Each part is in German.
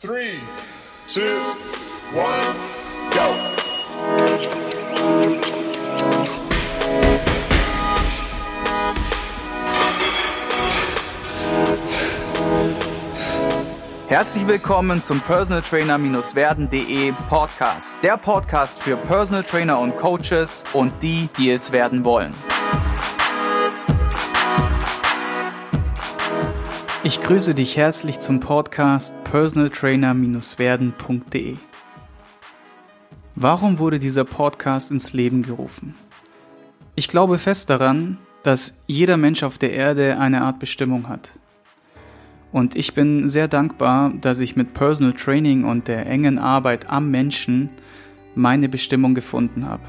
Three, two, one, go. Herzlich willkommen zum Personal Trainer-werden.de Podcast. Der Podcast für Personal Trainer und Coaches und die, die es werden wollen. Ich grüße dich herzlich zum Podcast Personal Trainer-werden.de. Warum wurde dieser Podcast ins Leben gerufen? Ich glaube fest daran, dass jeder Mensch auf der Erde eine Art Bestimmung hat. Und ich bin sehr dankbar, dass ich mit Personal Training und der engen Arbeit am Menschen meine Bestimmung gefunden habe.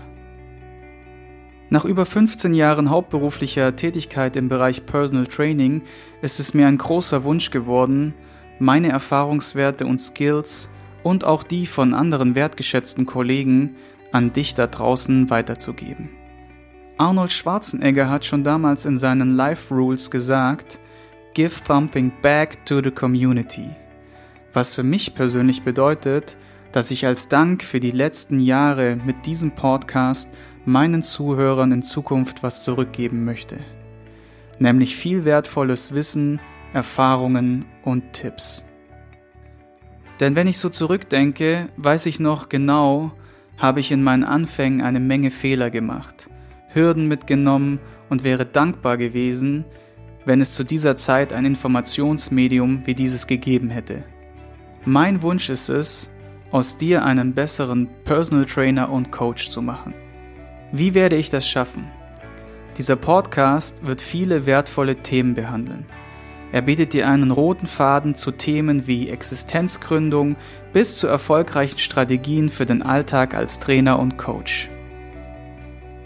Nach über 15 Jahren hauptberuflicher Tätigkeit im Bereich Personal Training ist es mir ein großer Wunsch geworden, meine Erfahrungswerte und Skills und auch die von anderen wertgeschätzten Kollegen an dich da draußen weiterzugeben. Arnold Schwarzenegger hat schon damals in seinen Life Rules gesagt, Give something back to the community. Was für mich persönlich bedeutet, dass ich als Dank für die letzten Jahre mit diesem Podcast meinen Zuhörern in Zukunft was zurückgeben möchte. Nämlich viel wertvolles Wissen, Erfahrungen und Tipps. Denn wenn ich so zurückdenke, weiß ich noch genau, habe ich in meinen Anfängen eine Menge Fehler gemacht, Hürden mitgenommen und wäre dankbar gewesen, wenn es zu dieser Zeit ein Informationsmedium wie dieses gegeben hätte. Mein Wunsch ist es, aus dir einen besseren Personal Trainer und Coach zu machen. Wie werde ich das schaffen? Dieser Podcast wird viele wertvolle Themen behandeln. Er bietet dir einen roten Faden zu Themen wie Existenzgründung bis zu erfolgreichen Strategien für den Alltag als Trainer und Coach.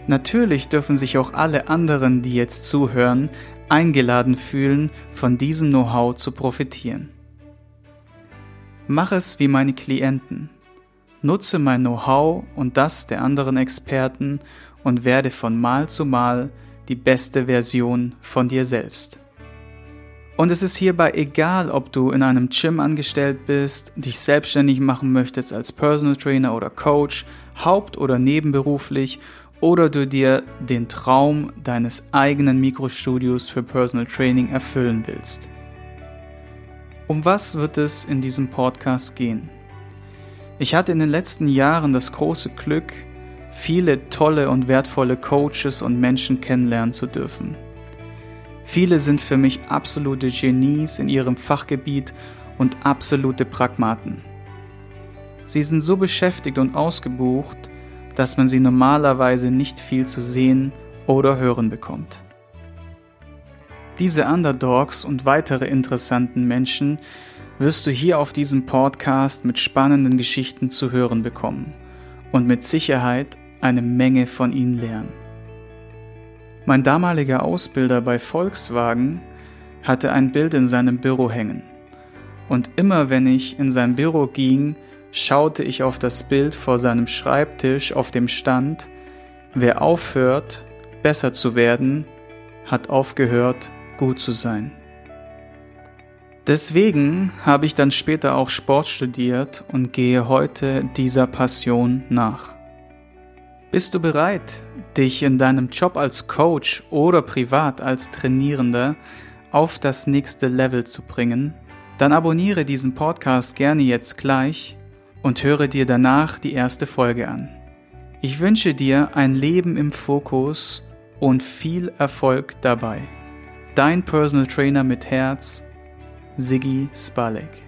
Natürlich dürfen sich auch alle anderen, die jetzt zuhören, eingeladen fühlen, von diesem Know-how zu profitieren. Mach es wie meine Klienten. Nutze mein Know-how und das der anderen Experten und werde von Mal zu Mal die beste Version von dir selbst. Und es ist hierbei egal, ob du in einem Gym angestellt bist, dich selbstständig machen möchtest als Personal Trainer oder Coach, haupt- oder nebenberuflich oder du dir den Traum deines eigenen Mikrostudios für Personal Training erfüllen willst. Um was wird es in diesem Podcast gehen? Ich hatte in den letzten Jahren das große Glück, viele tolle und wertvolle Coaches und Menschen kennenlernen zu dürfen. Viele sind für mich absolute Genies in ihrem Fachgebiet und absolute Pragmaten. Sie sind so beschäftigt und ausgebucht, dass man sie normalerweise nicht viel zu sehen oder hören bekommt. Diese Underdogs und weitere interessanten Menschen wirst du hier auf diesem Podcast mit spannenden Geschichten zu hören bekommen und mit Sicherheit eine Menge von ihnen lernen. Mein damaliger Ausbilder bei Volkswagen hatte ein Bild in seinem Büro hängen. Und immer wenn ich in sein Büro ging, schaute ich auf das Bild vor seinem Schreibtisch auf dem Stand, wer aufhört, besser zu werden, hat aufgehört, gut zu sein. Deswegen habe ich dann später auch Sport studiert und gehe heute dieser Passion nach. Bist du bereit, dich in deinem Job als Coach oder privat als Trainierender auf das nächste Level zu bringen? Dann abonniere diesen Podcast gerne jetzt gleich und höre dir danach die erste Folge an. Ich wünsche dir ein Leben im Fokus und viel Erfolg dabei. Dein Personal Trainer mit Herz, Siggi Spalek.